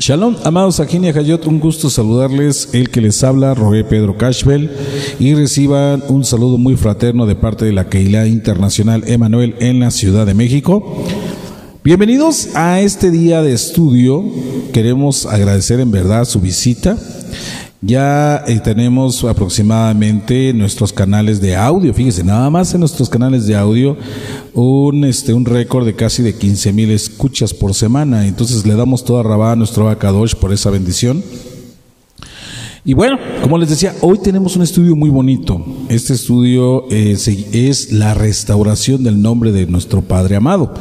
Shalom, amados Ajinia Hayot, un gusto saludarles, el que les habla, Roé Pedro Cashbel, y reciban un saludo muy fraterno de parte de la Keilah Internacional Emanuel en la Ciudad de México. Bienvenidos a este día de estudio, queremos agradecer en verdad su visita. Ya eh, tenemos aproximadamente nuestros canales de audio, fíjese, nada más en nuestros canales de audio un, este, un récord de casi de 15 mil escuchas por semana. Entonces le damos toda rabá a nuestro Akadosh por esa bendición. Y bueno, como les decía, hoy tenemos un estudio muy bonito. Este estudio eh, es la restauración del nombre de nuestro Padre amado,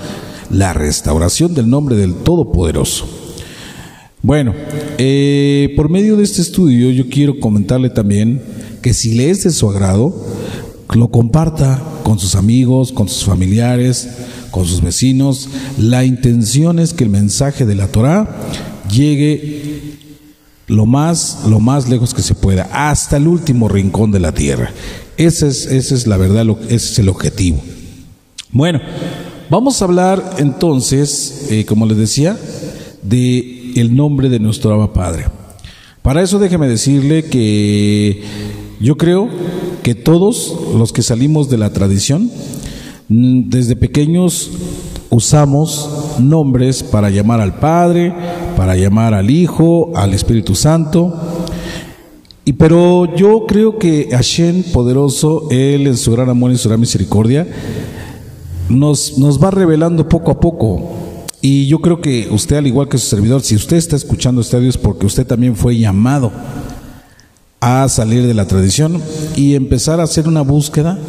la restauración del nombre del Todopoderoso. Bueno, eh, por medio de este estudio yo quiero comentarle también que si le es de su agrado, lo comparta con sus amigos, con sus familiares, con sus vecinos. La intención es que el mensaje de la Torah llegue lo más, lo más lejos que se pueda, hasta el último rincón de la tierra. Ese es, es la verdad, ese es el objetivo. Bueno, vamos a hablar entonces, eh, como les decía, de el nombre de nuestro Abba Padre. Para eso déjeme decirle que yo creo que todos los que salimos de la tradición, mm, desde pequeños usamos nombres para llamar al Padre, para llamar al Hijo, al Espíritu Santo. Y pero yo creo que Hashem poderoso, Él en su gran amor y su gran misericordia, nos, nos va revelando poco a poco y yo creo que usted, al igual que su servidor, si usted está escuchando este audio es porque usted también fue llamado a salir de la tradición y empezar a hacer una búsqueda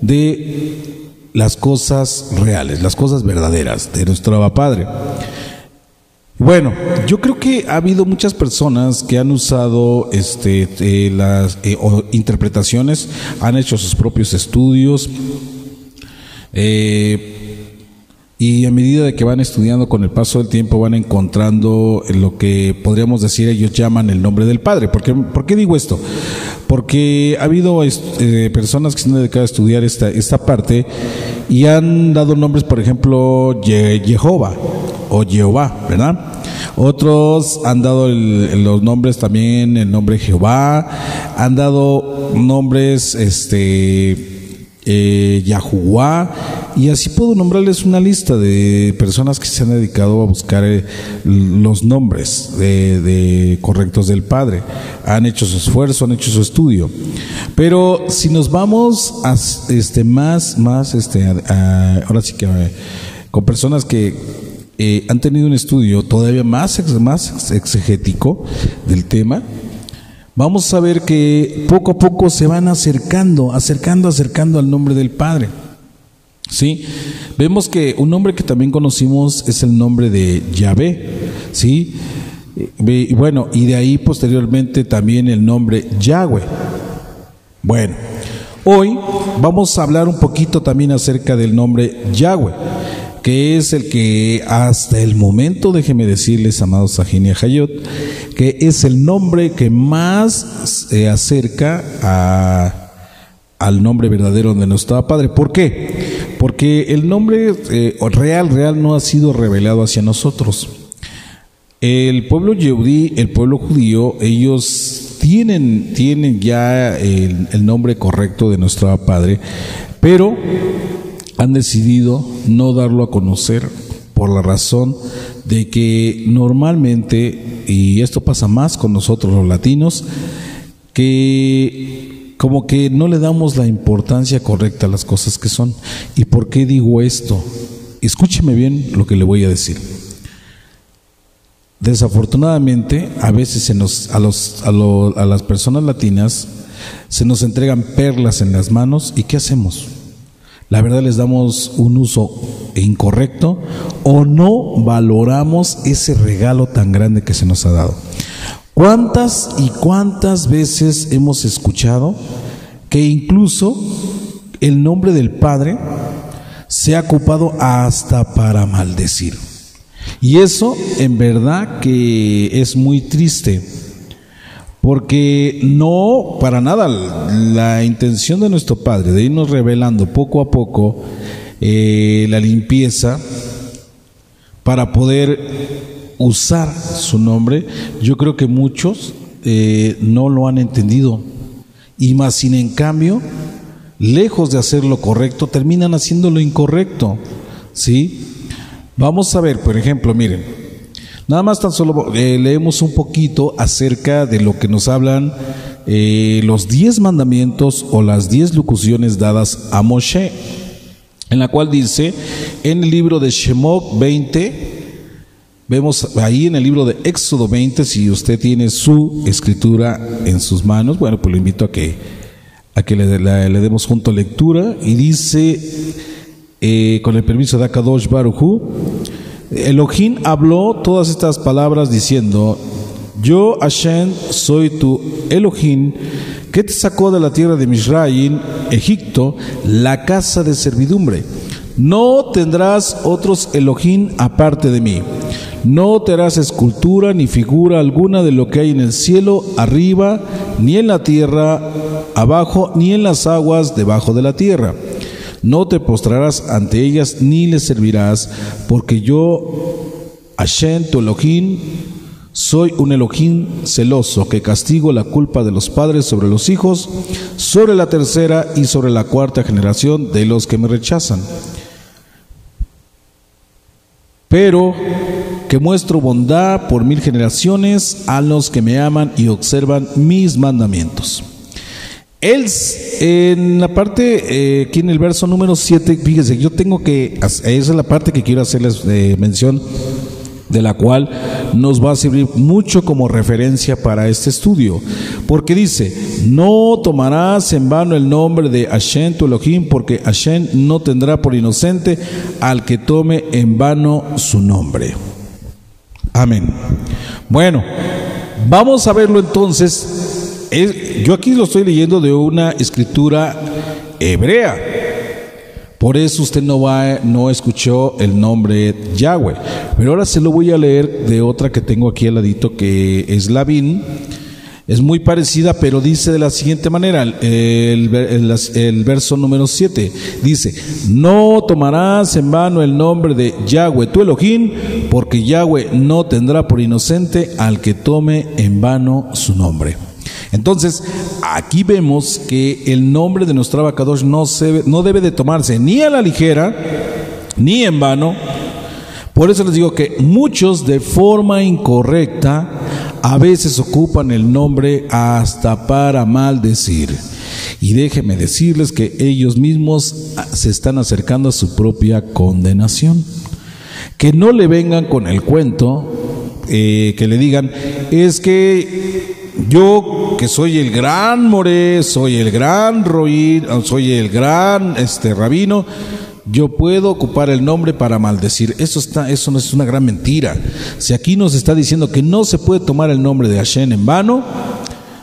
de las cosas reales, las cosas verdaderas de nuestro Abba Padre. Bueno, yo creo que ha habido muchas personas que han usado este, eh, las eh, interpretaciones, han hecho sus propios estudios. Eh, y a medida de que van estudiando con el paso del tiempo van encontrando lo que podríamos decir ellos llaman el nombre del Padre. ¿Por qué, ¿por qué digo esto? Porque ha habido eh, personas que se han dedicado a estudiar esta, esta parte y han dado nombres, por ejemplo, Jehová o Jehová, ¿verdad? Otros han dado los nombres también, el nombre Jehová, han dado nombres, este, eh, Yahuwah, y así puedo nombrarles una lista de personas que se han dedicado a buscar eh, los nombres de, correctos del Padre. Han hecho su esfuerzo, han hecho su estudio. Pero si nos vamos a, este, más, más, este, ahora sí que con personas que eh, han tenido un estudio todavía más, más exegético del tema, vamos a ver que poco a poco se van acercando, acercando, acercando al nombre del Padre. ¿Sí? Vemos que un nombre que también conocimos es el nombre de Yahvé, ¿sí? Y bueno, y de ahí posteriormente también el nombre Yahweh. Bueno, hoy vamos a hablar un poquito también acerca del nombre Yahweh que es el que hasta el momento, déjeme decirles, amados Sajinia Hayot, que es el nombre que más se acerca a, al nombre verdadero de nuestro Padre. ¿Por qué? Porque el nombre eh, real, real no ha sido revelado hacia nosotros. El pueblo yehudí, el pueblo judío, ellos tienen, tienen ya el, el nombre correcto de nuestro Padre, pero han decidido no darlo a conocer por la razón de que normalmente, y esto pasa más con nosotros los latinos, que como que no le damos la importancia correcta a las cosas que son. ¿Y por qué digo esto? Escúcheme bien lo que le voy a decir. Desafortunadamente, a veces se nos, a, los, a, a las personas latinas se nos entregan perlas en las manos y ¿qué hacemos? La verdad les damos un uso incorrecto o no valoramos ese regalo tan grande que se nos ha dado. ¿Cuántas y cuántas veces hemos escuchado que incluso el nombre del Padre se ha ocupado hasta para maldecir? Y eso en verdad que es muy triste porque no, para nada, la intención de nuestro Padre de irnos revelando poco a poco eh, la limpieza para poder usar su nombre, yo creo que muchos eh, no lo han entendido. Y más sin en cambio, lejos de hacer lo correcto, terminan haciendo lo incorrecto. ¿Sí? Vamos a ver, por ejemplo, miren, nada más tan solo eh, leemos un poquito acerca de lo que nos hablan eh, los diez mandamientos o las diez locuciones dadas a Moshe, en la cual dice, en el libro de Shemot 20, Vemos ahí en el libro de Éxodo 20, si usted tiene su escritura en sus manos, bueno, pues lo invito a que, a que le, le demos junto lectura. Y dice, eh, con el permiso de Akadosh Baruchu, Elohim habló todas estas palabras diciendo, yo Hashem soy tu Elohim, que te sacó de la tierra de Misraim, Egipto, la casa de servidumbre. No tendrás otros Elohim aparte de mí. No te harás escultura ni figura alguna de lo que hay en el cielo arriba, ni en la tierra abajo, ni en las aguas debajo de la tierra. No te postrarás ante ellas ni les servirás, porque yo, Hashem, tu Elohim, soy un Elohim celoso que castigo la culpa de los padres sobre los hijos, sobre la tercera y sobre la cuarta generación de los que me rechazan. Pero que muestro bondad por mil generaciones a los que me aman y observan mis mandamientos. Él, en la parte, eh, aquí en el verso número 7, fíjese, yo tengo que, esa es la parte que quiero hacerles eh, mención, de la cual nos va a servir mucho como referencia para este estudio. Porque dice, no tomarás en vano el nombre de Hashem tu Elohim, porque Hashem no tendrá por inocente al que tome en vano su nombre. Amén. Bueno, vamos a verlo entonces. Yo aquí lo estoy leyendo de una escritura hebrea. Por eso usted no va, no escuchó el nombre Yahweh. Pero ahora se lo voy a leer de otra que tengo aquí al ladito que es Lavín es muy parecida, pero dice de la siguiente manera, el, verso número 7, dice, no tomarás en vano el nombre de Yahweh tu Elohim, porque Yahweh no tendrá por inocente al que tome en vano su nombre. Entonces, aquí vemos que el nombre de nuestro abacadosh no, no debe de tomarse ni a la ligera, ni en vano. Por eso les digo que muchos de forma incorrecta a veces ocupan el nombre hasta para maldecir. Y déjenme decirles que ellos mismos se están acercando a su propia condenación. Que no le vengan con el cuento, eh, que le digan, es que yo que soy el gran Moré, soy el gran Roí, soy el gran este rabino, yo puedo ocupar el nombre para maldecir. Eso, está, eso no es una gran mentira. Si aquí nos está diciendo que no se puede tomar el nombre de Hashem en vano,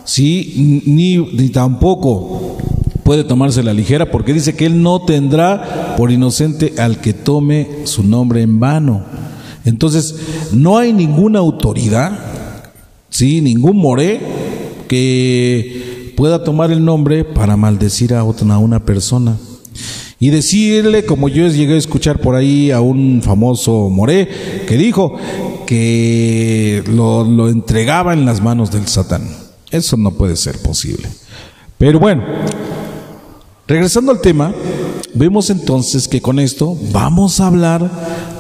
¿sí? ni, ni tampoco puede tomarse la ligera, porque dice que él no tendrá por inocente al que tome su nombre en vano. Entonces, no hay ninguna autoridad, ¿sí? ningún moré que pueda tomar el nombre para maldecir a, otra, una persona y decirle, como yo llegué a escuchar por ahí a un famoso Moré, que dijo que lo, lo entregaba en las manos del Satán. Eso no puede ser posible. Pero bueno, regresando al tema, vemos entonces que con esto vamos a hablar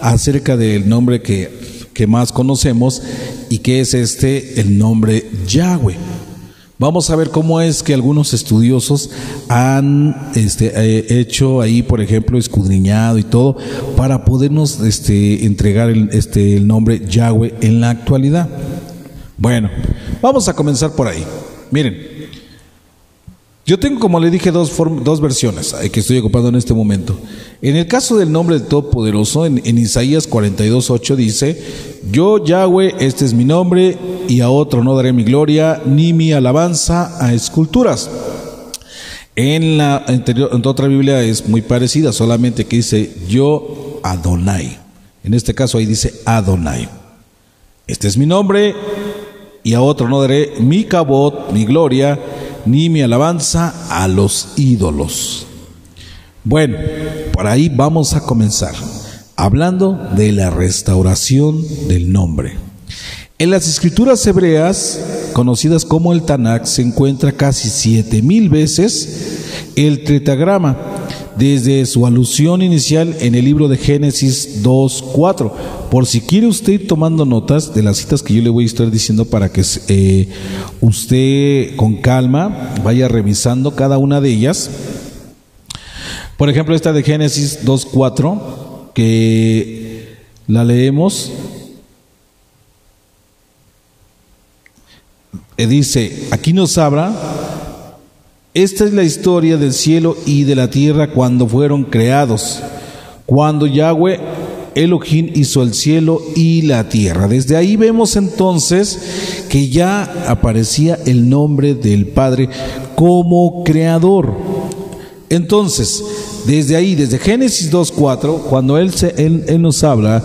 acerca del nombre que, que más conocemos y que es este, el nombre Yahweh. Vamos a ver cómo es que algunos estudiosos han este, eh, hecho ahí, por ejemplo, escudriñado y todo, para podernos este, entregar el, este, el nombre Yahweh en la actualidad. Bueno, vamos a comenzar por ahí. Miren, yo tengo, como le dije, dos, dos versiones que estoy ocupando en este momento. En el caso del nombre del Todopoderoso, en, en Isaías 42.8 dice, yo Yahweh, este es mi nombre, y a otro no daré mi gloria, ni mi alabanza a esculturas. En la anterior, en otra Biblia es muy parecida, solamente que dice yo Adonai. En este caso ahí dice Adonai. Este es mi nombre, y a otro no daré mi cabot, mi gloria, ni mi alabanza a los ídolos. Bueno, por ahí vamos a comenzar. hablando de la restauración del nombre. En las escrituras hebreas, conocidas como el Tanakh, se encuentra casi siete mil veces el tritagrama, desde su alusión inicial en el libro de Génesis 2.4. Por si quiere usted ir tomando notas de las citas que yo le voy a estar diciendo para que eh, usted con calma vaya revisando cada una de ellas. Por ejemplo, esta de Génesis 2.4, que la leemos. Eh, dice, aquí nos habla, esta es la historia del cielo y de la tierra cuando fueron creados, cuando Yahweh Elohim hizo el cielo y la tierra. Desde ahí vemos entonces que ya aparecía el nombre del Padre como creador. Entonces, desde ahí, desde Génesis 2.4, cuando él, nos habla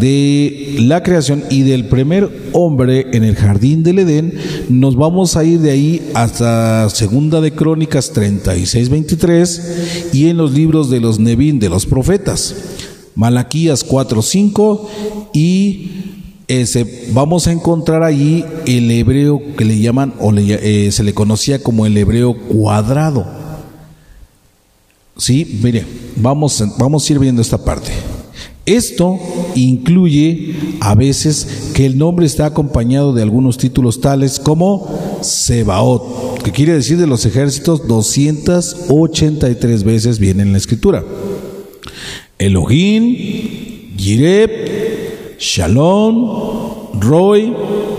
de la creación y del primer hombre en el jardín del Edén, nos vamos a ir de ahí hasta Segunda de Crónicas 36, 23 y en los libros de los Nevin, de los profetas, Malaquías 4, 5 y vamos a encontrar ahí el hebreo que le llaman o le, eh, se le conocía como el hebreo cuadrado. Sí, mire, vamos, vamos a ir viendo esta parte. Esto incluye a veces que el nombre está acompañado de algunos títulos tales como Sebaot, que quiere decir de los ejércitos 283 veces viene en la escritura. Elohim, Yireb, Shalom, Roy,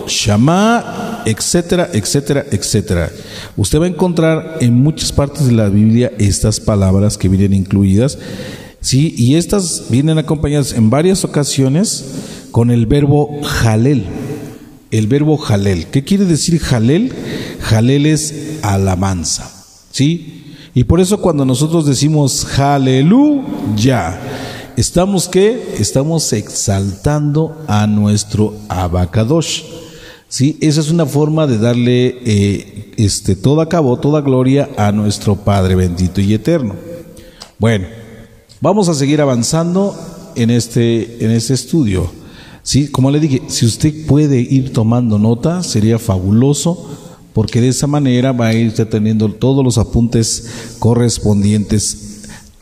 Shama, etcétera, etcétera, etcétera. Usted va a encontrar en muchas partes de la Biblia estas palabras que vienen incluidas Sí, y estas vienen acompañadas en varias ocasiones con el verbo jalel. El verbo jalel. ¿Qué quiere decir jalel? Jalel es alabanza. ¿Sí? Y por eso cuando nosotros decimos aleluya, estamos qué? Estamos exaltando a nuestro abacadosh. ¿Sí? Esa es una forma de darle eh, este, todo a cabo, toda gloria a nuestro Padre bendito y eterno. Bueno, Vamos a seguir avanzando en este, en este estudio. ¿Sí? Como le dije, si usted puede ir tomando nota, sería fabuloso, porque de esa manera va a ir teniendo todos los apuntes correspondientes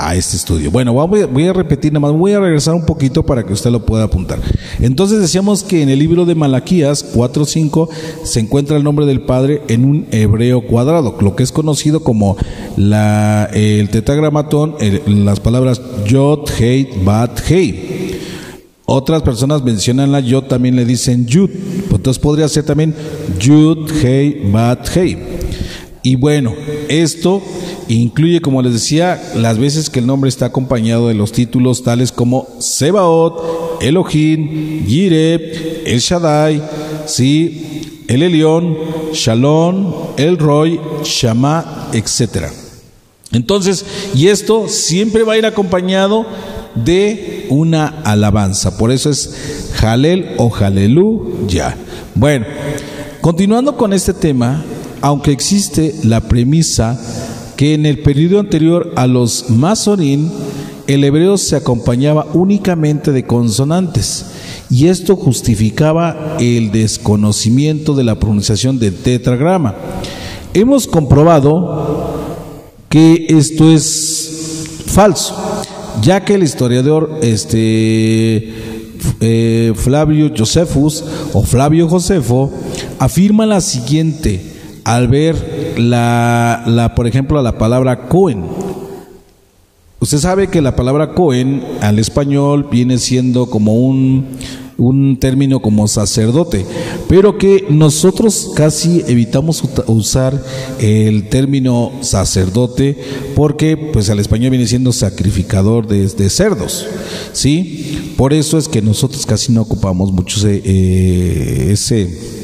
a este estudio. Bueno, voy a repetir nada más, voy a regresar un poquito para que usted lo pueda apuntar. Entonces decíamos que en el libro de Malaquías 4.5 se encuentra el nombre del Padre en un hebreo cuadrado, lo que es conocido como el tetragramatón, las palabras Yod, Hei, Bat, Hei. Otras personas mencionan la Yod, también le dicen Yud. Entonces podría ser también Yud, Hei, Bat, Hei. Y bueno, esto Incluye, como les decía, las veces que el nombre está acompañado de los títulos tales como Sebaot, Elohim, Yireb, El Shaddai, sí, El Elión, Shalom, El Roy, Shama, etc. Entonces, y esto siempre va a ir acompañado de una alabanza. Por eso es Jalel o Jalelú ya. Bueno, continuando con este tema, aunque existe la premisa que en el periodo anterior a los Masorín, el hebreo se acompañaba únicamente de consonantes y esto justificaba el desconocimiento de la pronunciación del tetragrama. Hemos comprobado que esto es falso, ya que el historiador este, eh, Flavio Josephus o Flavio Josefo afirma la siguiente al ver la, la, por ejemplo, la palabra Cohen. Usted sabe que la palabra Cohen al español viene siendo como un, un término como sacerdote, pero que nosotros casi evitamos usar el término sacerdote porque pues al español viene siendo sacrificador de, cerdos, ¿sí? Por eso es que nosotros casi no ocupamos mucho ese, eh, ese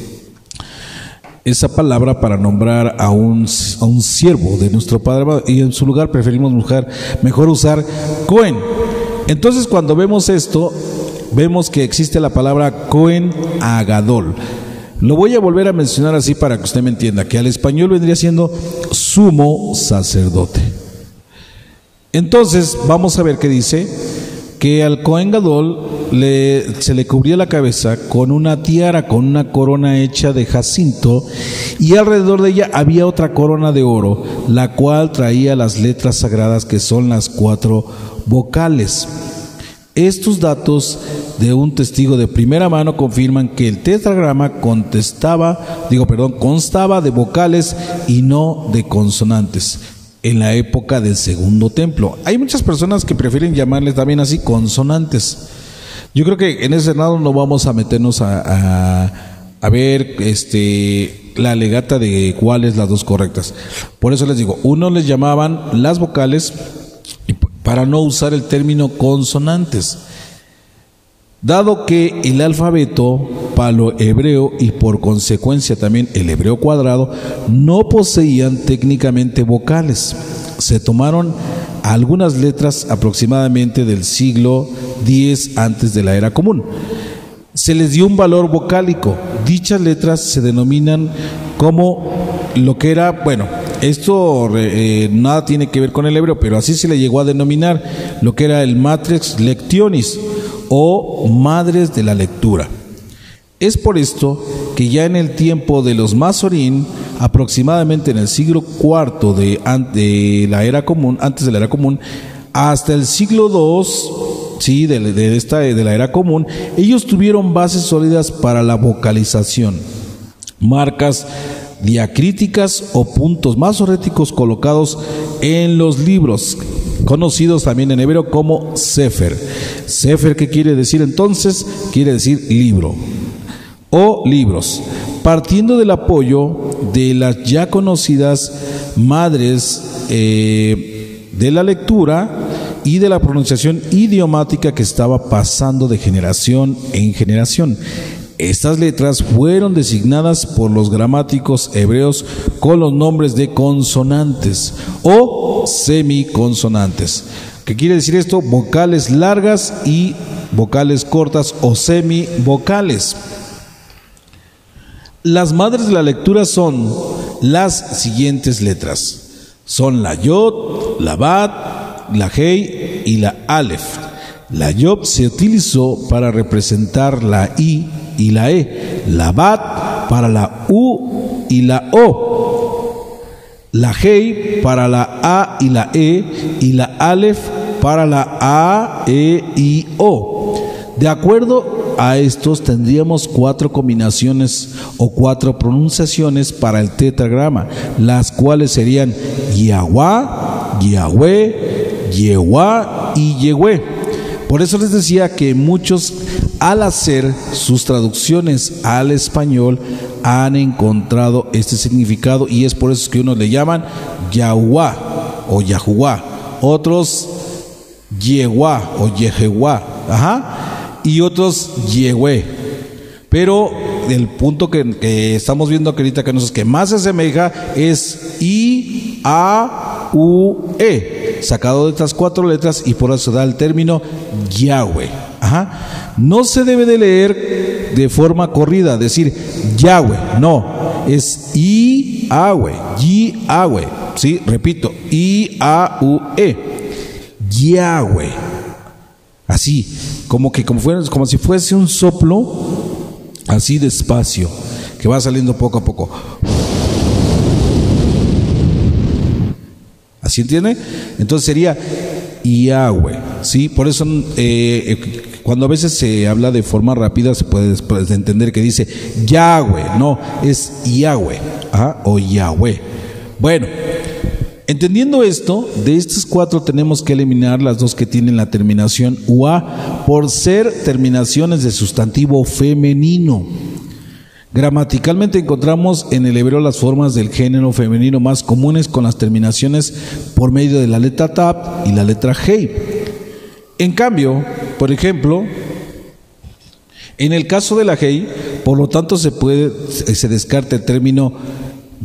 esa palabra para nombrar a un, a un siervo de nuestro Padre y en su lugar preferimos mujer, mejor usar Cohen. Entonces cuando vemos esto, vemos que existe la palabra Cohen Agadol. Lo voy a volver a mencionar así para que usted me entienda, que al español vendría siendo sumo sacerdote. Entonces vamos a ver qué dice que al Cohen Gadol se le cubría la cabeza con una tiara, con una corona hecha de jacinto, y alrededor de ella había otra corona de oro, la cual traía las letras sagradas que son las cuatro vocales. Estos datos de un testigo de primera mano confirman que el tetragrama contestaba, digo, perdón, constaba de vocales y no de consonantes en la época del segundo templo. Hay muchas personas que prefieren llamarle también así consonantes. Yo creo que en ese lado no vamos a meternos a, a ver este la legata de cuáles las dos correctas. Por eso les digo, uno les llamaban las vocales para no usar el término consonantes. Dado que el alfabeto palo-hebreo y por consecuencia también el hebreo cuadrado no poseían técnicamente vocales, se tomaron algunas letras aproximadamente del siglo X antes de la era común. Se les dio un valor vocálico. Dichas letras se denominan como lo que era, bueno, esto eh, nada tiene que ver con el hebreo, pero así se le llegó a denominar lo que era el matrix lectionis o madres de la lectura. Es por esto que ya en el tiempo de los Masorín, aproximadamente en el siglo IV de, la era común, antes de la era común, hasta el siglo II, sí, de, de, esta, de la era común, ellos tuvieron bases sólidas para la vocalización, marcas diacríticas o puntos masoréticos colocados en los libros, conocidos también en hebreo como Sefer. Sefer, ¿qué quiere decir entonces? Quiere decir libro o libros, partiendo del apoyo de las ya conocidas madres eh, de la lectura y de la pronunciación idiomática que estaba pasando de generación en generación. Estas letras fueron designadas por los gramáticos hebreos con los nombres de consonantes o semiconsonantes. ¿Qué quiere decir esto? Vocales largas y vocales cortas o semivocales. Las madres de la lectura son las siguientes letras. Son la Yod, la Bat, la Hei y la Aleph. La Yod se utilizó para representar la I y la E, la Bat para la U y la O, la Hei para la A y la E y la Aleph para la A, E, I, O. De acuerdo a estos tendríamos cuatro combinaciones o cuatro pronunciaciones para el tetragrama, las cuales serían Yahweh, Yahweh, Yehua y Yehue. Por eso les decía que muchos al hacer sus traducciones al español han encontrado este significado y es por eso que unos le llaman Yahuwah o Yahuwah, otros Yehuá o Yehuá, ajá, y otros Yehue. Pero el punto que, estamos viendo ahorita que nos que más se asemeja es I A U E, sacado de estas cuatro letras y por eso da el término Yahweh. Ajá. No se debe de leer de forma corrida, decir Yahweh, no, es I Awe, Y Awe, sí, repito, I A U E, Yahweh. Así, como que como, como si fuese un soplo, así despacio, que va saliendo poco a poco. ¿Así entiende? Entonces sería Yahweh, ¿sí? Por eso eh, cuando a veces se habla de forma rápida, se puede, entender que dice Yahweh, no, es Yahweh o Yahweh. Bueno, entendiendo esto, de estos cuatro tenemos que eliminar las dos que tienen la terminación UA por ser terminaciones de sustantivo femenino. Gramaticalmente encontramos en el hebreo las formas del género femenino más comunes con las terminaciones por medio de la letra Tab y la letra Hei. En cambio, por ejemplo, en el caso de la Hei, por lo tanto se puede se descarta el término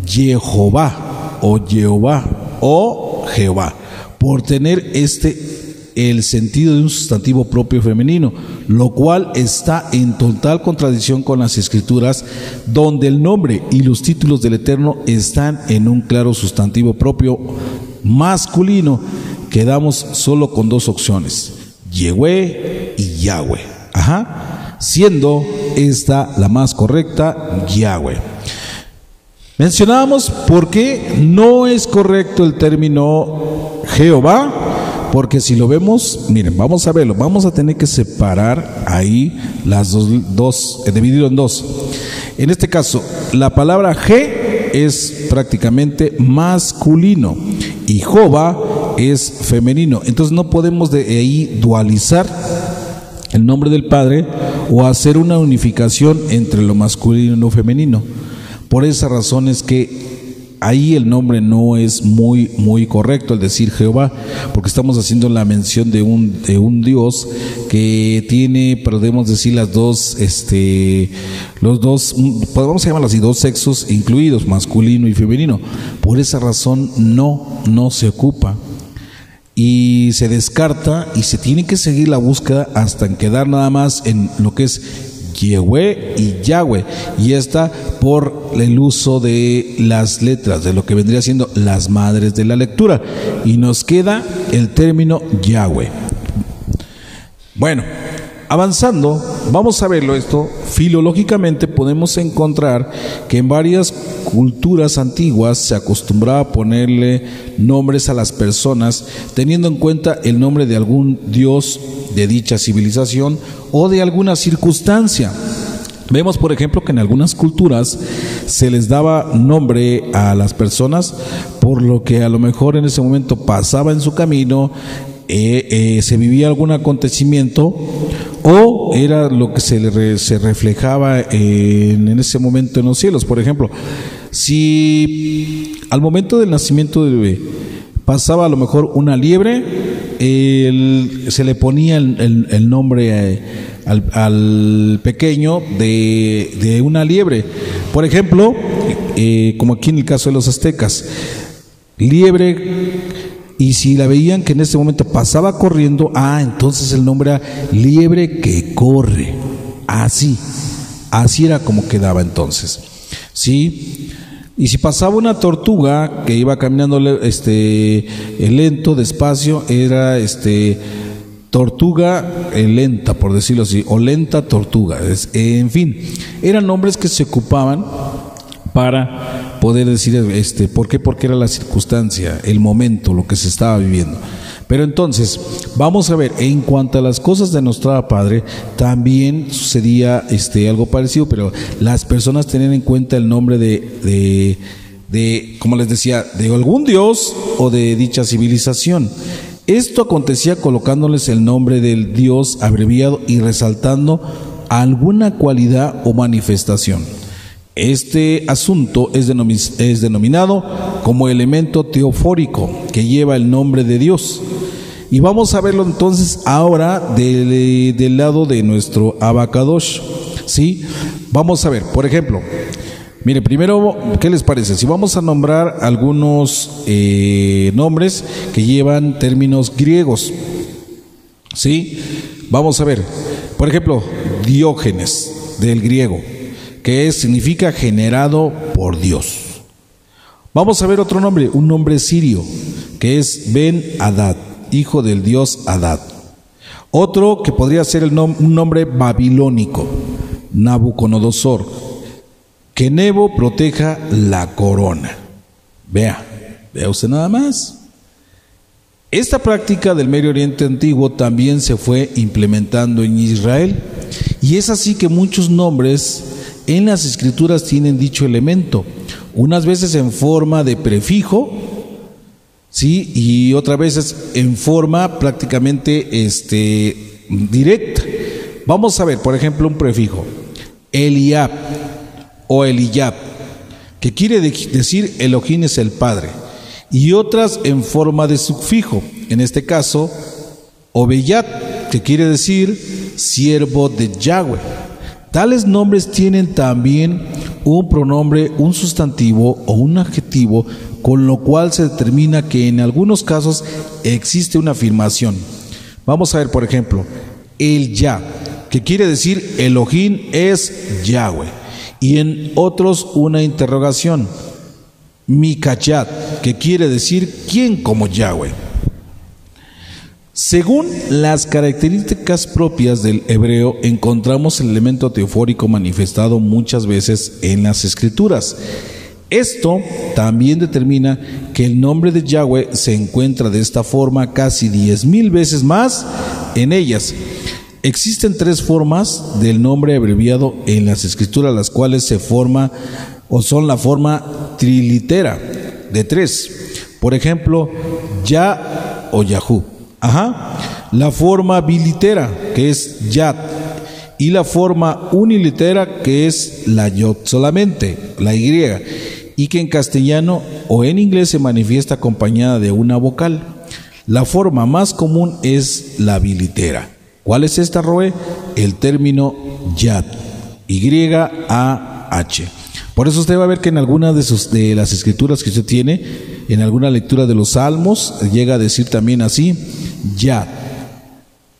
Jehová o Jehová o Jehová por tener este el sentido de un sustantivo propio femenino, lo cual está en total contradicción con las escrituras, donde el nombre y los títulos del Eterno están en un claro sustantivo propio masculino. Quedamos solo con dos opciones. Yehue y Yahweh. Ajá. Siendo esta la más correcta, Yahweh. Mencionábamos por qué no es correcto el término Jehová, porque si lo vemos, miren, vamos a verlo, vamos a tener que separar ahí las dos, dos eh, dividido en dos. En este caso, la palabra G es prácticamente masculino y Jehová es femenino. Entonces no podemos de ahí dualizar el nombre del Padre o hacer una unificación entre lo masculino y lo femenino. Por esa razón es que ahí el nombre no es muy, muy correcto el decir Jehová, porque estamos haciendo la mención de un, de un Dios que tiene, podemos decir, las dos, este, los dos, podemos llamarlo así, dos sexos incluidos, masculino y femenino. Por esa razón no, no se ocupa y se descarta y se tiene que seguir la búsqueda hasta quedar nada más en lo que es Yehue y Yahweh. Y está por el uso de las letras, de lo que vendría siendo las madres de la lectura. Y nos queda el término Yahweh. Bueno, avanzando, vamos a verlo esto. Filológicamente podemos encontrar que en varias culturas antiguas se acostumbraba a ponerle nombres a las personas teniendo en cuenta el nombre de algún dios de dicha civilización o de alguna circunstancia. Vemos, por ejemplo, que en algunas culturas se les daba nombre a las personas por lo que a lo mejor en ese momento pasaba en su camino, eh, eh, se vivía algún acontecimiento o era lo que se, se reflejaba en, en, ese momento en los cielos. Por ejemplo, si al momento del nacimiento del bebé pasaba a lo mejor una liebre, se le ponía el, nombre eh, al, pequeño de, una liebre. Por ejemplo, como aquí en el caso de los aztecas, liebre, y si la veían que en ese momento pasaba corriendo, ah, entonces el nombre era liebre que corre. Así, así era como quedaba entonces. ¿Sí? Y si pasaba una tortuga que iba caminando este, lento, despacio, era este, tortuga eh, lenta, por decirlo así, o lenta tortuga. en fin, eran nombres que se ocupaban para poder decir, este, ¿por qué? Porque era la circunstancia, el momento, lo que se estaba viviendo. Pero entonces, vamos a ver, en cuanto a las cosas de nuestra Padre, también sucedía este, algo parecido, pero las personas tenían en cuenta el nombre de, de, de, como les decía, de algún dios o de dicha civilización. Esto acontecía colocándoles el nombre del dios abreviado y resaltando alguna cualidad o manifestación. Este asunto es, denominado como elemento teofórico que lleva el nombre de Dios. Y vamos a verlo entonces ahora del, lado de nuestro abacadosh. ¿sí? Vamos a ver, por ejemplo, mire, primero, ¿qué les parece? Si vamos a nombrar algunos eh, nombres que llevan términos griegos, ¿sí? Vamos a ver, por ejemplo, Diógenes, del griego, que significa generado por Dios. Vamos a ver otro nombre, un nombre sirio, que es Ben Adad hijo del dios Adad. Otro que podría ser un nombre babilónico, Nabucodonosor, que Nebo proteja la corona. Vea, vea usted nada más. Esta práctica del Medio Oriente antiguo también se fue implementando en Israel y es así que muchos nombres en las escrituras tienen dicho elemento, unas veces en forma de prefijo ¿sí? Y otra vez es en forma prácticamente este, directa. Vamos a ver, por ejemplo, un prefijo, Eliab o Eliyab, que quiere decir Elohim es el Padre, y otras en forma de sufijo, en este caso, Obeyat, que quiere decir siervo de Yahweh. Tales nombres tienen también un pronombre, un sustantivo o un adjetivo con lo cual se determina que en algunos casos existe una afirmación. Vamos a ver, por ejemplo, el ya, que quiere decir Elohim es Yahweh, y en otros una interrogación, Mikayat, que quiere decir quién como Yahweh. Según las características propias del hebreo, encontramos el elemento teofórico manifestado muchas veces en las escrituras. Esto también determina que el nombre de Yahweh se encuentra de esta forma casi diez mil veces más en ellas. Existen tres formas del nombre abreviado en las escrituras, las cuales se forma o son la forma trilitera de tres. Por ejemplo, Ya o Yahú. Ajá. La forma bilitera, que es Yad. Y la forma unilitera, que es la Yod solamente, la Y. Y que en castellano o en inglés se manifiesta acompañada de una vocal. La forma más común es la bilitera. ¿Cuál es esta, Roe? El término Yad. Y-A-H. Por eso usted va a ver que en alguna de, sus, de las escrituras que usted tiene, en alguna lectura de los Salmos, llega a decir también así, Yad,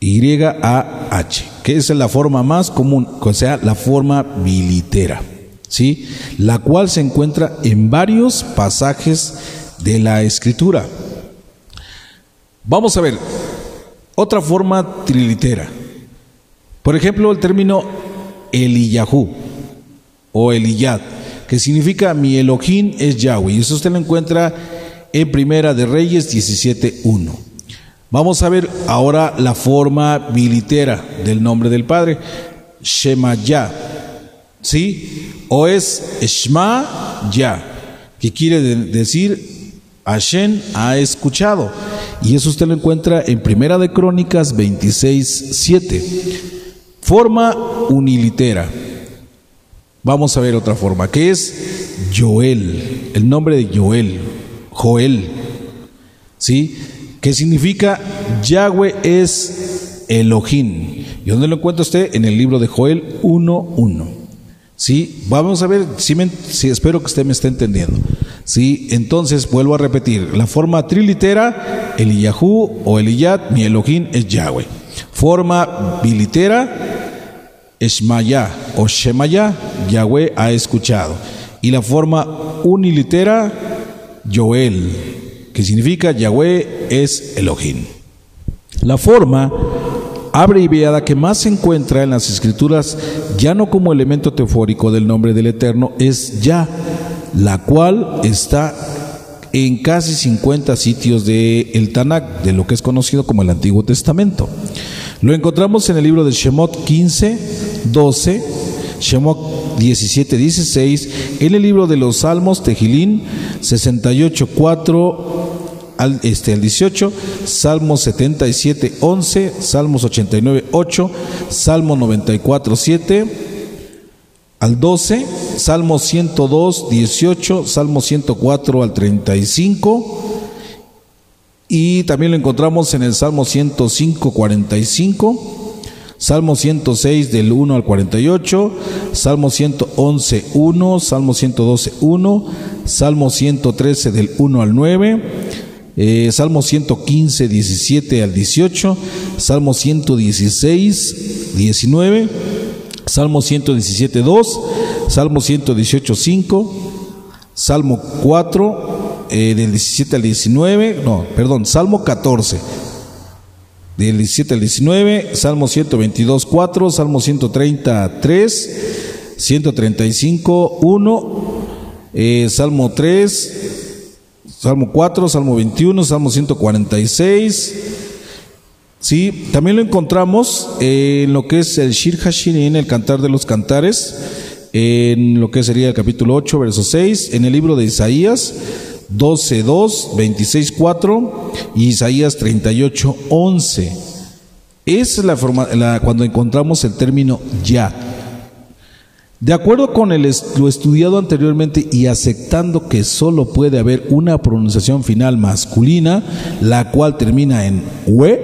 Y-A-H, que es la forma más común, o sea, la forma bilitera, ¿sí? La cual se encuentra en varios pasajes de la escritura. Vamos a ver, otra forma trilitera. Por ejemplo, el término Eliyahu o Eliyad, que significa mi Elohim es Yahweh. Y eso usted lo encuentra en Primera de Reyes 17.1. Vamos a ver ahora la forma bilitera del nombre del Padre, Shemaya, ¿sí? O es Shema Ya, que quiere decir Hashem ha escuchado. Y eso usted lo encuentra en Primera de Crónicas 26.7. Forma unilitera. Vamos a ver otra forma, que es Joel, el nombre de Joel, Joel, ¿sí? Que significa Yahweh es Elohim. ¿Y dónde lo encuentra usted? En el libro de Joel 1.1. ¿Sí? Vamos a ver, si, espero que usted me esté entendiendo. ¿Sí? Entonces, vuelvo a repetir, la forma trilitera, Eliyahu o Eliyad, mi Elohim es Yahweh. Forma bilitera, Esmaya o Shemaya, Yahweh ha escuchado. Y la forma unilitera, Joel, que significa Yahweh es Elohim. La forma abreviada que más se encuentra en las escrituras, ya no como elemento teofórico del nombre del Eterno, es Ya, la cual está en casi 50 sitios de el Tanakh, de lo que es conocido como el Antiguo Testamento. Lo encontramos en el libro de Shemot 15, 12, Shemot 17, 16, en el libro de los Salmos, Tejilín 68, 4, al, este, 18, Salmos 77, 11, Salmos 89, 8, Salmo 94, 7, al 12, Salmo 102, 18, Salmo 104 al 35, y también lo encontramos en el Salmo 105, 45, Salmo 106 del 1 al 48, Salmo 111, 1, Salmo 112, 1, Salmo 113 del 1 al 9, eh, Salmo 115, 17 al 18, Salmo 116, 19, Salmo 117, 2, Salmo 118, 5, Salmo 4, eh, del 17 al 19, no, perdón, Salmo 14, del 17 al 19, Salmo 122, 4, Salmo 133, 135, 1, eh, Salmo 3, Salmo 4, Salmo 21, Salmo 146. Sí, también lo encontramos en lo que es el Shir Hashirin, el cantar de los cantares, en lo que sería el capítulo 8, verso 6, en el libro de Isaías 12, 2, 26, 4 y Isaías 38, 11. Es la forma, la, cuando encontramos el término ya. De acuerdo con lo estudiado anteriormente y aceptando que solo puede haber una pronunciación final masculina, la cual termina en UE,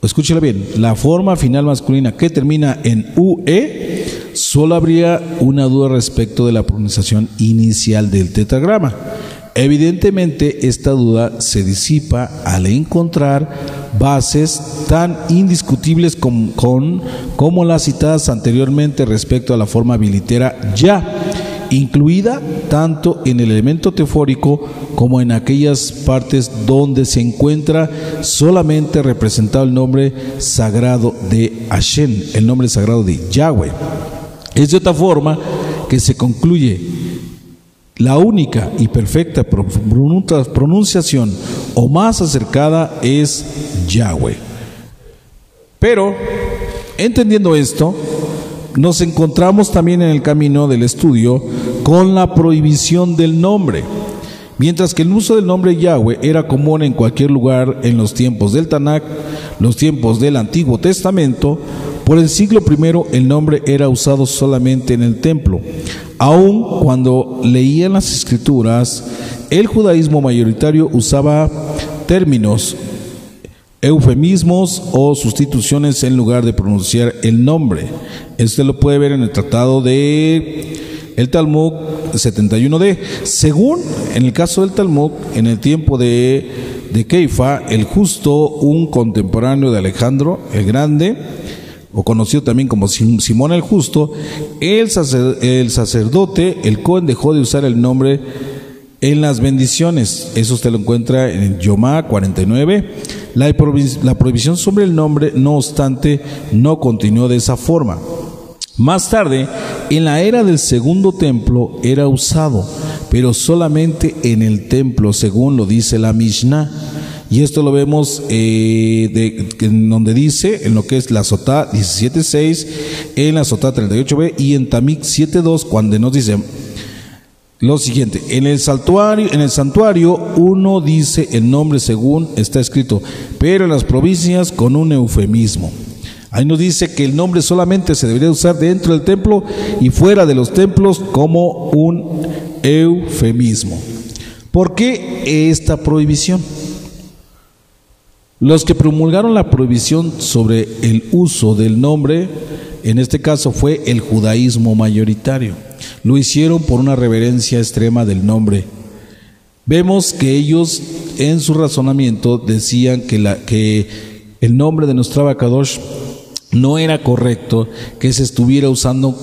escúchela bien, la forma final masculina que termina en UE, solo habría una duda respecto de la pronunciación inicial del tetragrama. Evidentemente esta duda se disipa al encontrar bases tan indiscutibles como las citadas anteriormente respecto a la forma bilitera ya incluida tanto en el elemento teofórico como en aquellas partes donde se encuentra solamente representado el nombre sagrado de Hashem, el nombre sagrado de Yahweh. Es de otra forma que se concluye la única y perfecta pronunciación o más acercada es Yahweh. Pero, entendiendo esto, nos encontramos también en el camino del estudio con la prohibición del nombre. Mientras que el uso del nombre Yahweh era común en cualquier lugar en los tiempos del Tanakh, los tiempos del Antiguo Testamento, por el siglo I el nombre era usado solamente en el templo. Aun cuando leían las escrituras, el judaísmo mayoritario usaba términos, eufemismos o sustituciones en lugar de pronunciar el nombre. Esto lo puede ver en el tratado de el Talmud 71d. Según en el caso del Talmud, en el tiempo de, de Keifa, el justo, un contemporáneo de Alejandro el Grande, o conocido también como Simón el Justo, el, el sacerdote, el Cohen dejó de usar el nombre en las bendiciones. Eso usted lo encuentra en Yomá 49. La, la prohibición sobre el nombre, no obstante, no continuó de esa forma. Más tarde, en la era del segundo templo era usado, pero solamente en el templo, según lo dice la Mishnah. Y esto lo vemos eh, en donde dice, en lo que es la Sotá 17.6, en la Sotá 38b y en Tamik 7.2, cuando nos dice lo siguiente, en el santuario, en el santuario uno dice el nombre según está escrito, pero en las provincias con un eufemismo. Ahí nos dice que el nombre solamente se debería usar dentro del templo y fuera de los templos como un eufemismo. ¿Por qué esta prohibición? Los que promulgaron la prohibición sobre el uso del nombre, en este caso fue el judaísmo mayoritario. Lo hicieron por una reverencia extrema del nombre. Vemos que ellos en su razonamiento decían que, el nombre de nuestro Abacadosh no era correcto que se estuviera usando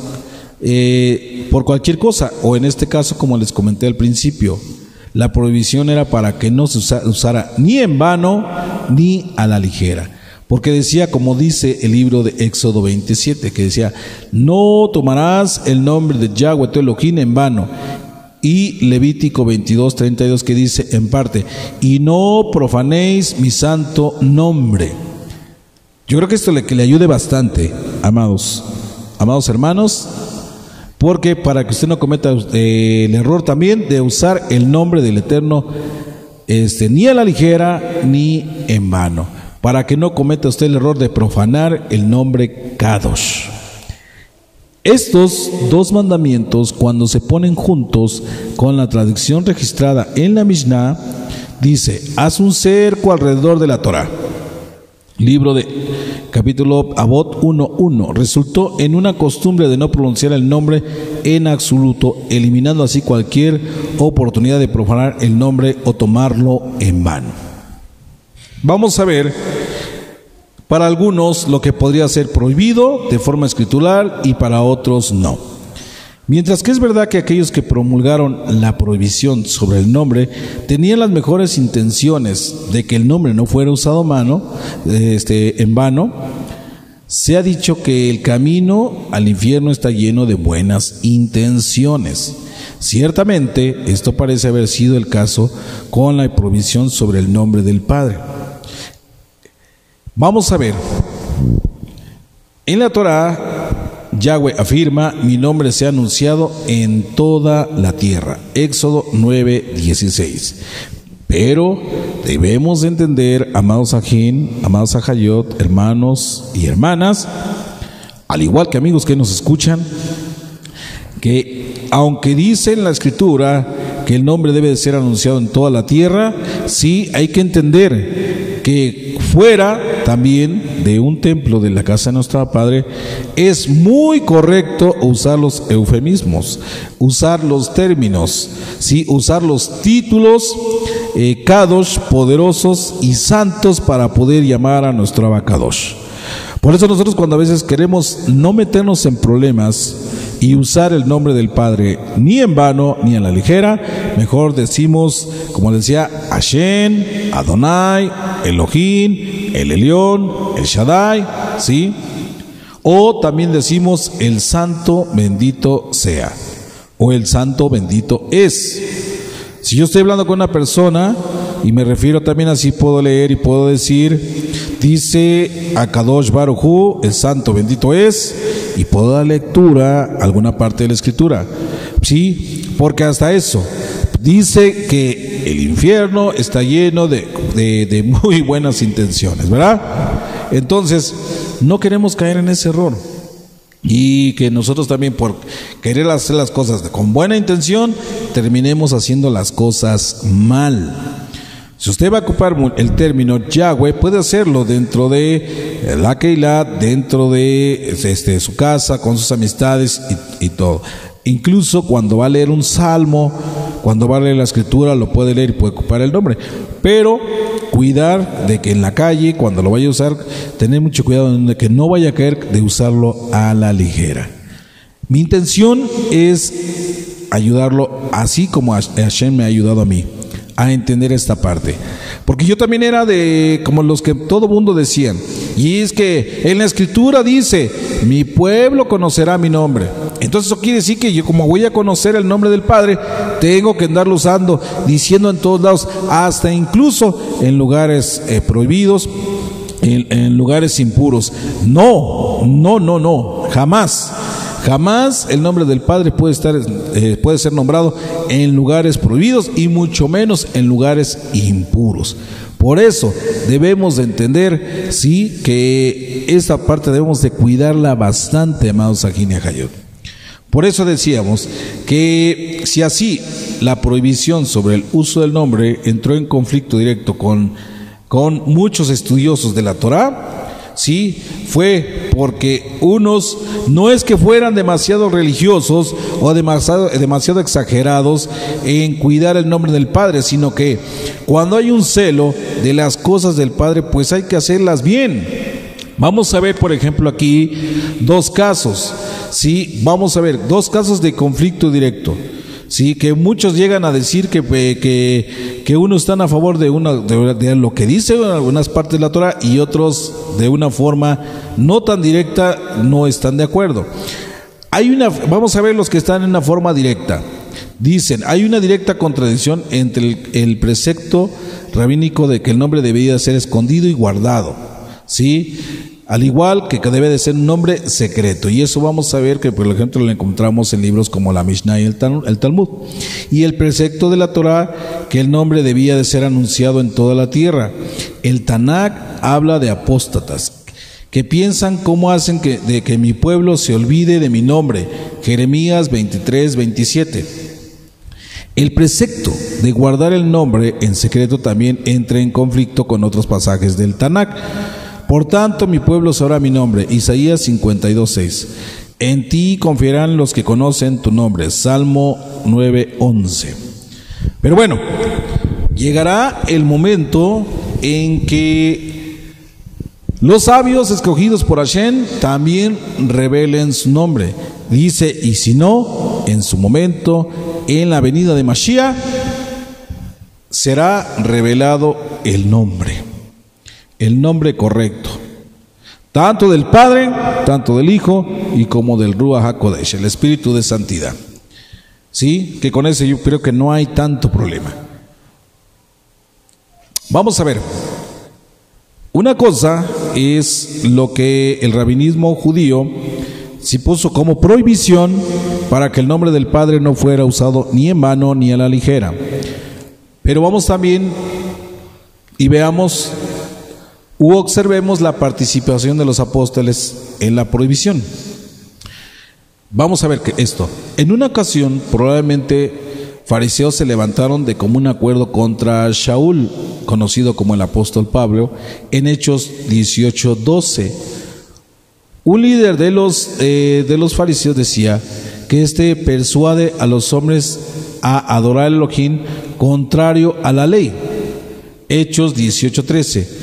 eh, por cualquier cosa, o en este caso, como les comenté al principio, la prohibición era para que no se usara ni en vano ni a la ligera. Porque decía, como dice el libro de Éxodo 27, que decía, no tomarás el nombre de Yahweh tu Elohim en vano. Y Levítico 22, 32, que dice en parte, y no profanéis mi santo nombre. Yo creo que esto le, que le ayude bastante, amados, amados hermanos, porque para que usted no cometa eh, el error también de usar el nombre del Eterno este, ni a la ligera ni en vano, para que no cometa usted el error de profanar el nombre Kadosh. Estos dos mandamientos, cuando se ponen juntos con la traducción registrada en la Mishnah, dice, haz un cerco alrededor de la Torah. Libro de capítulo Abot 1.1, resultó en una costumbre de no pronunciar el nombre en absoluto, eliminando así cualquier oportunidad de profanar el nombre o tomarlo en vano. Vamos a ver para algunos lo que podría ser prohibido de forma escritural y para otros no. Mientras que es verdad que aquellos que promulgaron la prohibición sobre el nombre tenían las mejores intenciones de que el nombre no fuera usado mano, este, en vano, se ha dicho que el camino al infierno está lleno de buenas intenciones. Ciertamente, esto parece haber sido el caso con la prohibición sobre el nombre del Padre. Vamos a ver. En la Torah Yahweh afirma, mi nombre se ha anunciado en toda la tierra. Éxodo 9:16. Pero debemos entender, amados ajín, amados ajayot, hermanos y hermanas, al igual que amigos que nos escuchan, que aunque dice en la escritura que el nombre debe de ser anunciado en toda la tierra, sí hay que entender que fuera también de un templo de la casa de nuestro Padre, es muy correcto usar los eufemismos, usar los términos, ¿sí? usar los títulos eh, kadosh, poderosos y santos para poder llamar a nuestro abacadosh. Por eso nosotros cuando a veces queremos no meternos en problemas, y usar el nombre del Padre ni en vano ni a la ligera, mejor decimos, como decía, Hashem, Adonai, Elohim, el Elión, el Shaddai, ¿sí? O también decimos el santo bendito sea, o el santo bendito es. Si yo estoy hablando con una persona y me refiero también así, puedo leer y puedo decir, dice Akadosh Baruchu, el santo bendito es, y puedo dar lectura a alguna parte de la escritura. Sí, porque hasta eso, dice que el infierno está lleno de, de, muy buenas intenciones, ¿verdad? Entonces, no queremos caer en ese error. Y que nosotros también por querer hacer las cosas con buena intención, terminemos haciendo las cosas mal. Si usted va a ocupar el término Yahweh, puede hacerlo dentro de la Keilah, dentro de este, su casa, con sus amistades y todo. Incluso cuando va a leer un salmo, cuando va a leer la escritura, lo puede leer y puede ocupar el nombre. Pero cuidar de que en la calle, cuando lo vaya a usar, tener mucho cuidado de que no vaya a caer de usarlo a la ligera. Mi intención es ayudarlo así como Hashem me ha ayudado a mí a entender esta parte. Porque yo también era de como los que todo mundo decían. Y es que en la escritura dice, mi pueblo conocerá mi nombre. Entonces eso quiere decir que yo como voy a conocer el nombre del Padre, tengo que andarlo usando, diciendo en todos lados, hasta incluso en lugares eh, prohibidos, en, en lugares impuros. No, no, no, no, jamás. Jamás el nombre del Padre puede, estar, eh, puede ser nombrado en lugares prohibidos y mucho menos en lugares impuros. Por eso debemos de entender, sí, que esta parte debemos de cuidarla bastante, amados Ajinia Hayot. Por eso decíamos que si así la prohibición sobre el uso del nombre entró en conflicto directo con, con muchos estudiosos de la Torá, sí, fue porque unos no es que fueran demasiado religiosos o demasiado, demasiado exagerados en cuidar el nombre del Padre, sino que cuando hay un celo de las cosas del Padre, pues hay que hacerlas bien. Vamos a ver, por ejemplo, aquí dos casos. Sí, vamos a ver dos casos de conflicto directo. Sí, que muchos llegan a decir que, que, que uno están a favor de, una, de, lo que dice en algunas partes de la Torah y otros de una forma no tan directa no están de acuerdo. Hay una, vamos a ver los que están en una forma directa. Dicen, hay una directa contradicción entre el, el precepto rabínico de que el nombre debía ser escondido y guardado. ¿Sí? Al igual que debe de ser un nombre secreto. Y eso vamos a ver que, por ejemplo, lo encontramos en libros como la Mishnah y el Talmud. Y el precepto de la Torah, que el nombre debía de ser anunciado en toda la tierra. El Tanakh habla de apóstatas, que piensan cómo hacen que, de que mi pueblo se olvide de mi nombre. Jeremías 23, 27. El precepto de guardar el nombre en secreto también entra en conflicto con otros pasajes del Tanakh. Por tanto, mi pueblo sabrá mi nombre. Isaías 52.6. En ti confiarán los que conocen tu nombre. Salmo 9.11. Pero bueno, llegará el momento en que los sabios escogidos por Hashem también revelen su nombre. Dice, y si no, en su momento, en la venida de Mashiach, será revelado el nombre el nombre correcto, tanto del Padre, tanto del Hijo y como del Ruach HaKodesh, el Espíritu de Santidad. ¿Sí? Que con ese yo creo que no hay tanto problema. Vamos a ver. Una cosa es lo que el rabinismo judío se puso como prohibición para que el nombre del Padre no fuera usado ni en vano ni a la ligera. Pero vamos también y veamos u observemos la participación de los apóstoles en la prohibición. Vamos a ver que esto. En una ocasión, probablemente fariseos se levantaron de común acuerdo contra Shaul, conocido como el apóstol Pablo, en Hechos 18:12. Un líder de los, eh, de los fariseos decía que éste persuade a los hombres a adorar a Elohim contrario a la ley. Hechos 18:13.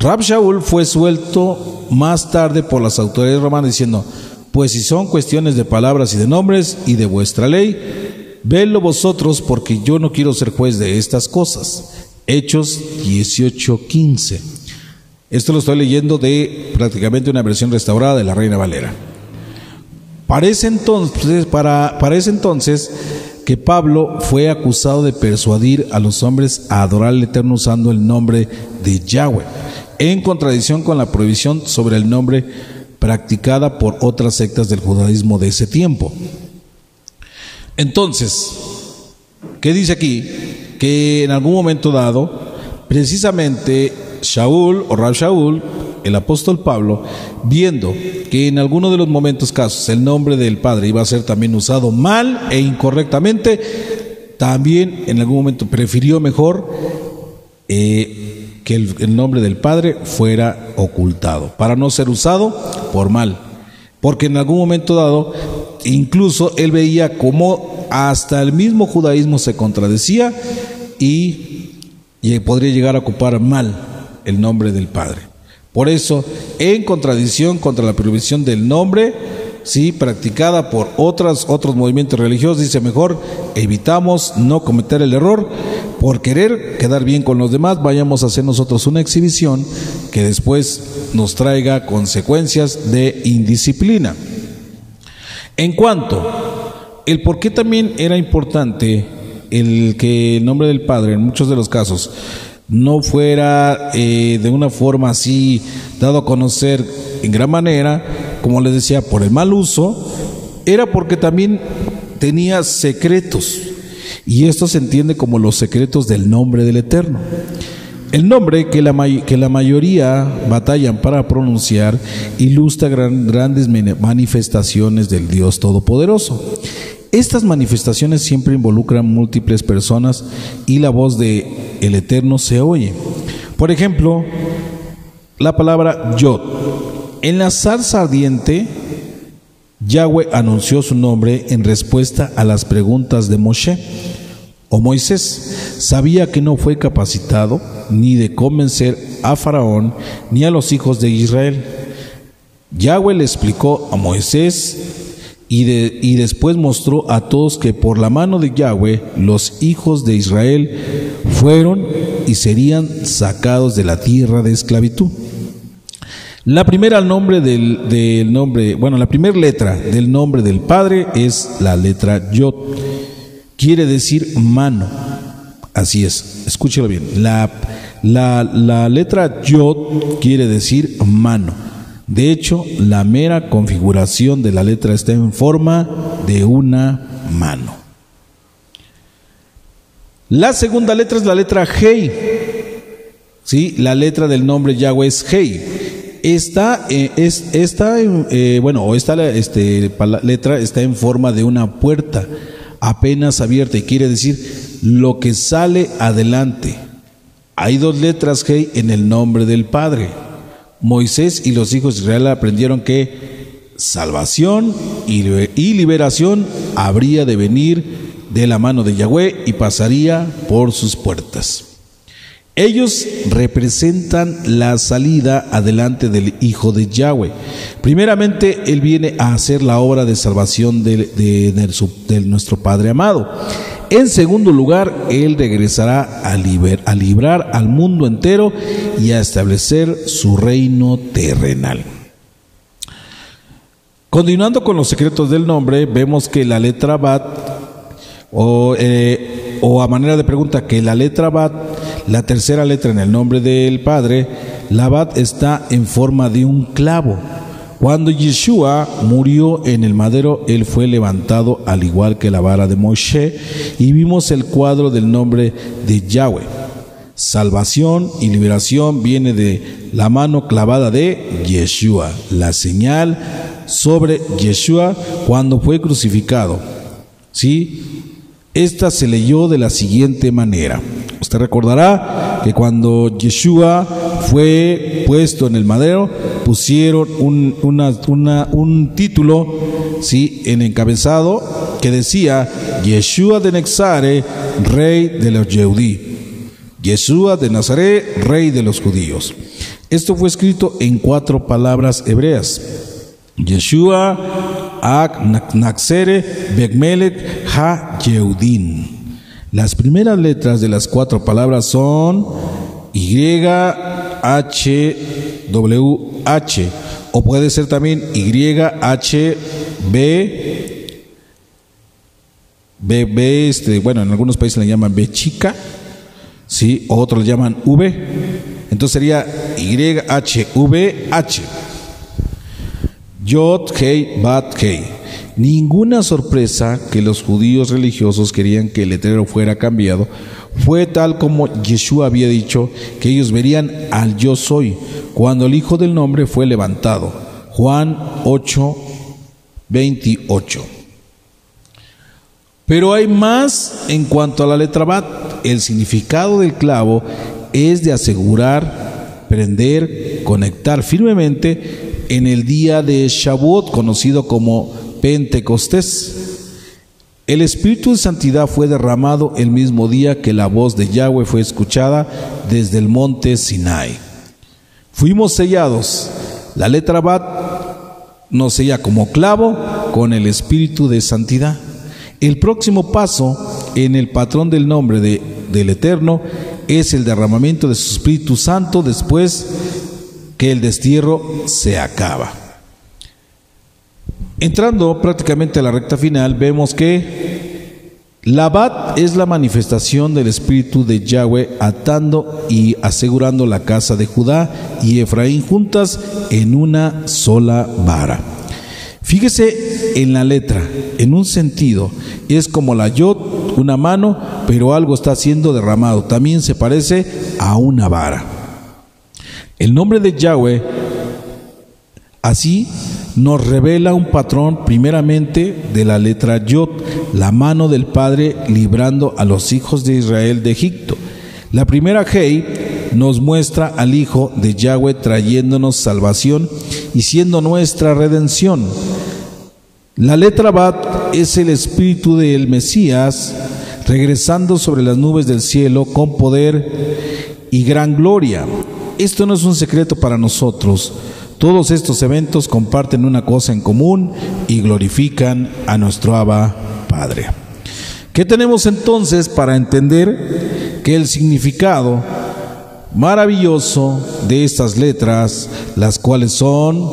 Rab Shaul fue suelto más tarde por las autoridades romanas diciendo, Pues si son cuestiones de palabras y de nombres y de vuestra ley, vedlo vosotros porque yo no quiero ser juez de estas cosas. Hechos 18:15. Esto lo estoy leyendo de prácticamente una versión restaurada de la Reina Valera. Parece entonces, para, parece entonces que Pablo fue acusado de persuadir a los hombres a adorar al Eterno usando el nombre de Yahweh, en contradicción con la prohibición sobre el nombre practicada por otras sectas del judaísmo de ese tiempo. Entonces, ¿qué dice aquí? Que en algún momento dado, precisamente Shaul o Rab Shaul, el apóstol Pablo, viendo que en alguno de los momentos casos el nombre del Padre iba a ser también usado mal e incorrectamente, también en algún momento prefirió mejor eh, que el, nombre del Padre fuera ocultado, para no ser usado por mal. Porque en algún momento dado, incluso él veía como hasta el mismo judaísmo se contradecía y, y podría llegar a ocupar mal el nombre del Padre. Por eso, en contradicción contra la prohibición del nombre, sí, practicada por otras, otros movimientos religiosos, dice mejor, evitamos no cometer el error, por querer quedar bien con los demás, vayamos a hacer nosotros una exhibición que después nos traiga consecuencias de indisciplina. En cuanto, el por qué también era importante el que el nombre del Padre, en muchos de los casos, no fuera eh, de una forma así dado a conocer en gran manera, como les decía, por el mal uso, era porque también tenía secretos. Y esto se entiende como los secretos del nombre del Eterno. El nombre que la, que la mayoría batallan para pronunciar ilustra grandes manifestaciones del Dios Todopoderoso. Estas manifestaciones siempre involucran múltiples personas y la voz de el Eterno se oye. Por ejemplo, la palabra Yod. En la zarza ardiente, Yahweh anunció su nombre en respuesta a las preguntas de Moshe o Moisés. Sabía que no fue capacitado ni de convencer a Faraón ni a los hijos de Israel. Yahweh le explicó a Moisés y, y, después mostró a todos que por la mano de Yahweh los hijos de Israel fueron y serían sacados de la tierra de esclavitud. La primera nombre del, nombre, bueno, la primera letra del nombre del Padre es la letra Yod. Quiere decir mano. Así es, escúchelo bien. La, la, la letra Yod quiere decir mano. De hecho, la mera configuración de la letra está en forma de una mano. La segunda letra es la letra Hei. ¿Sí? La letra del nombre Yahweh es Hei. Esta, eh, es, esta eh, bueno, esta este, letra está en forma de una puerta apenas abierta y quiere decir lo que sale adelante. Hay dos letras Hei en el nombre del Padre. Moisés y los hijos de Israel aprendieron que salvación y liberación habría de venir de la mano de Yahweh y pasaría por sus puertas. Ellos representan la salida adelante del Hijo de Yahweh. Primeramente, Él viene a hacer la obra de salvación de, nuestro Padre amado. En segundo lugar, Él regresará a, a librar al mundo entero y a establecer su reino terrenal. Continuando con los secretos del nombre, vemos que la letra Bat, o, eh, o a manera de pregunta, que la letra Bat, la tercera letra en el nombre del Padre, la Bat está en forma de un clavo. Cuando Yeshua murió en el madero, él fue levantado al igual que la vara de Moshe y vimos el cuadro del nombre de Yahweh. Salvación y liberación viene de la mano clavada de Yeshua, la señal sobre Yeshua cuando fue crucificado. ¿Sí? Esta se leyó de la siguiente manera. Usted recordará que cuando Yeshua fue puesto en el madero, pusieron un, un título ¿sí? en encabezado que decía Yeshua de Nexare, rey de los Yehudí. Yeshua de Nazaret, rey de los judíos. Esto fue escrito en cuatro palabras hebreas. Yeshua, Ak, Naxere, Begmelech, Ha, Yeudin. Las primeras letras de las cuatro palabras son Y, H, W, H. O puede ser también Y, H, B, B, B, este, bueno, en algunos países le llaman B chica, ¿sí? O otros le llaman V. Entonces sería Y, H, V, H. Yod, Hei, Bat, Hei. Ninguna sorpresa que los judíos religiosos querían que el letrero fuera cambiado. Fue tal como Yeshua había dicho que ellos verían al yo soy cuando el Hijo del Nombre fue levantado. Juan 8, 28. Pero hay más en cuanto a la letra Bat. El significado del clavo es de asegurar, prender, conectar firmemente en el día de Shavuot, conocido como Pentecostés. El Espíritu de Santidad fue derramado el mismo día que la voz de Yahweh fue escuchada desde el monte Sinai. Fuimos sellados. La letra Bat nos sella como clavo con el Espíritu de Santidad. El próximo paso en el patrón del nombre de, del Eterno es el derramamiento de su Espíritu Santo después que el destierro se acaba. Entrando prácticamente a la recta final, vemos que la Bat es la manifestación del Espíritu de Yahweh atando y asegurando la casa de Judá y Efraín juntas en una sola vara. Fíjese en la letra, en un sentido, es como la yod, una mano, pero algo está siendo derramado. También se parece a una vara. El nombre de Yahweh así nos revela un patrón primeramente de la letra Yod, la mano del Padre librando a los hijos de Israel de Egipto. La primera Hei nos muestra al Hijo de Yahweh trayéndonos salvación y siendo nuestra redención. La letra Bat es el espíritu del Mesías regresando sobre las nubes del cielo con poder y gran gloria. Esto no es un secreto para nosotros. Todos estos eventos comparten una cosa en común y glorifican a nuestro Abba Padre. ¿Qué tenemos entonces para entender que el significado maravilloso de estas letras, las cuales son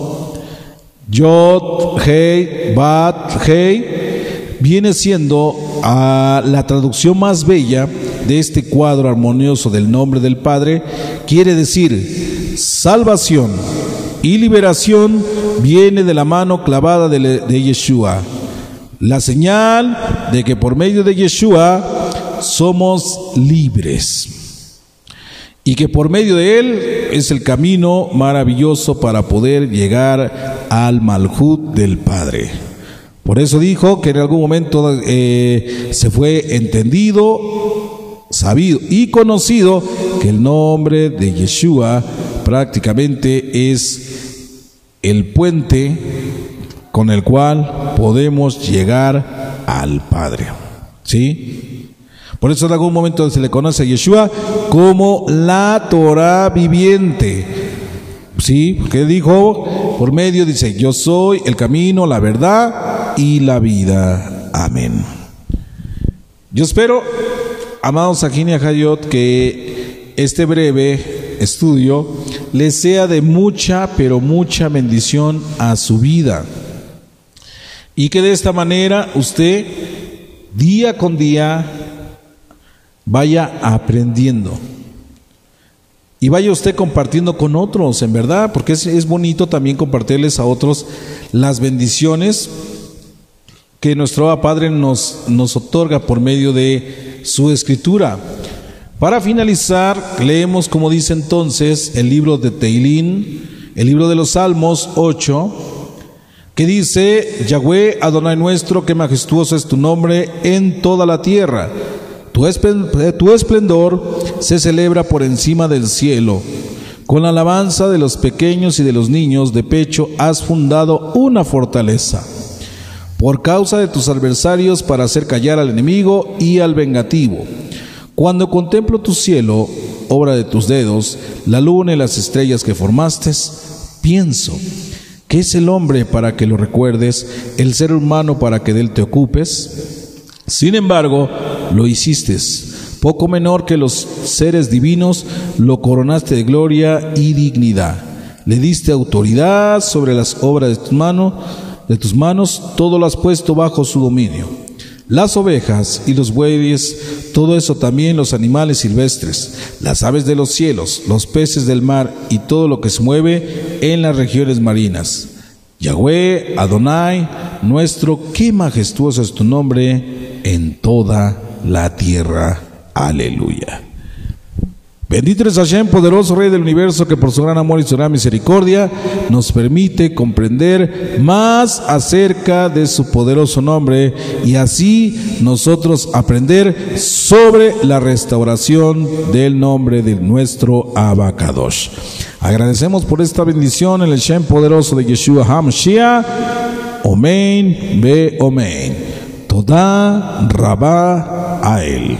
Yod, Hei, Bat, Hei, viene siendo a la traducción más bella de este cuadro armonioso del nombre del Padre quiere decir salvación y liberación viene de la mano clavada de, Yeshua. La señal de que por medio de Yeshua somos libres y que por medio de él es el camino maravilloso para poder llegar al Malhut del Padre. Por eso dijo que en algún momento eh, se fue entendido sabido y conocido que el nombre de Yeshua prácticamente es el puente con el cual podemos llegar al Padre. ¿Sí? Por eso en algún momento se le conoce a Yeshua como la Torah viviente. ¿Sí? ¿Qué dijo? Por medio dice, yo soy el camino, la verdad y la vida. Amén. Yo espero Amados Ajinia Hayot, que este breve estudio les sea de mucha, pero mucha bendición a su vida. Y que de esta manera usted, día con día, vaya aprendiendo. Y vaya usted compartiendo con otros, en verdad, porque es, es bonito también compartirles a otros las bendiciones que nuestro Padre nos, nos otorga por medio de su escritura. Para finalizar, leemos como dice entonces el libro de Teilín, el libro de los Salmos 8, que dice, Yahweh Adonai nuestro, que majestuoso es tu nombre en toda la tierra. Tu esplendor se celebra por encima del cielo. Con la alabanza de los pequeños y de los niños de pecho has fundado una fortaleza por causa de tus adversarios para hacer callar al enemigo y al vengativo. Cuando contemplo tu cielo, obra de tus dedos, la luna y las estrellas que formaste, pienso, ¿Qué es el hombre para que lo recuerdes? ¿El ser humano para que de él te ocupes? Sin embargo, lo hiciste. Poco menor que los seres divinos, lo coronaste de gloria y dignidad. Le diste autoridad sobre las obras de tus manos, de tus manos, todo lo has puesto bajo su dominio. Las ovejas y los bueyes, todo eso también los animales silvestres, las aves de los cielos, los peces del mar y todo lo que se mueve en las regiones marinas. Yahweh, Adonai, nuestro, qué majestuoso es tu nombre en toda la tierra. Aleluya. Bendito eres Hashem, poderoso Rey del universo, que por su gran amor y su gran misericordia nos permite comprender más acerca de su poderoso nombre y así nosotros aprender sobre la restauración del nombre de nuestro Abacadosh. Agradecemos por esta bendición en el Shem poderoso de Yeshua HaMashiach. Omen, be omen. Toda rabá a él.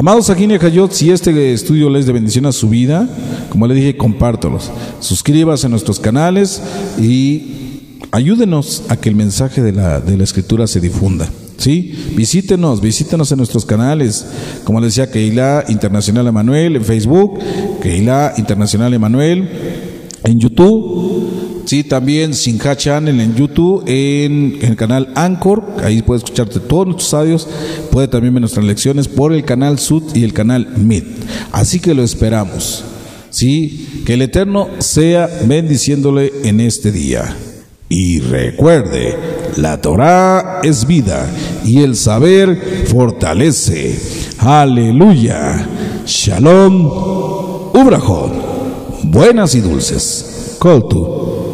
Amados aquí Hayot, si este estudio les de bendición a su vida, como le dije, compártalos. Suscríbase a nuestros canales y ayúdenos a que el mensaje de la, de la escritura se difunda. ¿Sí? Visítenos, visítenos en nuestros canales, como les decía, Keila Internacional Emanuel en Facebook, Keila Internacional Emanuel en YouTube Sí, también Sinja Channel en YouTube, en, el canal Anchor, ahí puedes escucharte todos nuestros audios, puede también ver nuestras lecciones por el canal Sud y el canal Mid. Así que lo esperamos. Sí, que el Eterno sea bendiciéndole en este día. Y recuerde, la Torah es vida y el saber fortalece. Aleluya. Shalom. Ubrahot. Buenas y dulces. Coltu.